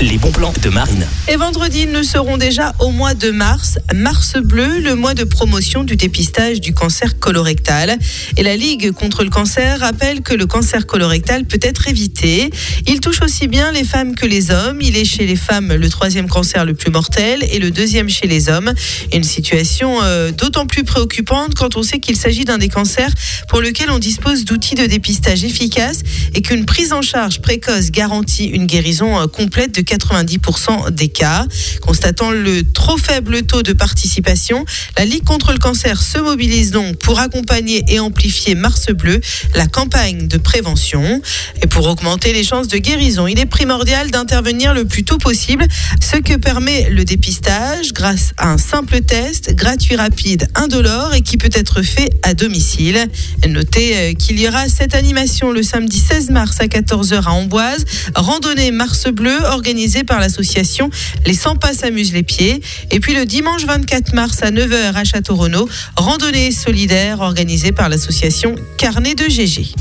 les bons plans de Marine. Et vendredi, nous serons déjà au mois de mars. Mars bleu, le mois de promotion du dépistage du cancer colorectal. Et la Ligue contre le cancer rappelle que le cancer colorectal peut être évité. Il touche aussi bien les femmes que les hommes. Il est chez les femmes le troisième cancer le plus mortel et le deuxième chez les hommes. Une situation euh, d'autant plus préoccupante quand on sait qu'il s'agit d'un des cancers pour lequel on dispose d'outils de dépistage efficaces et qu'une prise en charge précoce garantit une guérison euh, complète de 90% des cas. Constatant le trop faible taux de participation, la Ligue contre le cancer se mobilise donc pour accompagner et amplifier Mars Bleu, la campagne de prévention. Et pour augmenter les chances de guérison, il est primordial d'intervenir le plus tôt possible, ce que permet le dépistage grâce à un simple test gratuit, rapide, indolore et qui peut être fait à domicile. Notez euh, qu'il y aura cette animation le samedi 16 mars à 14h à Amboise, randonnée Mars Bleu organisée par l'association Les 100 pas s'amusent les pieds. Et puis le dimanche 24 mars à 9h à Château-Renaud, randonnée solidaire organisée par l'association Carnet de GG.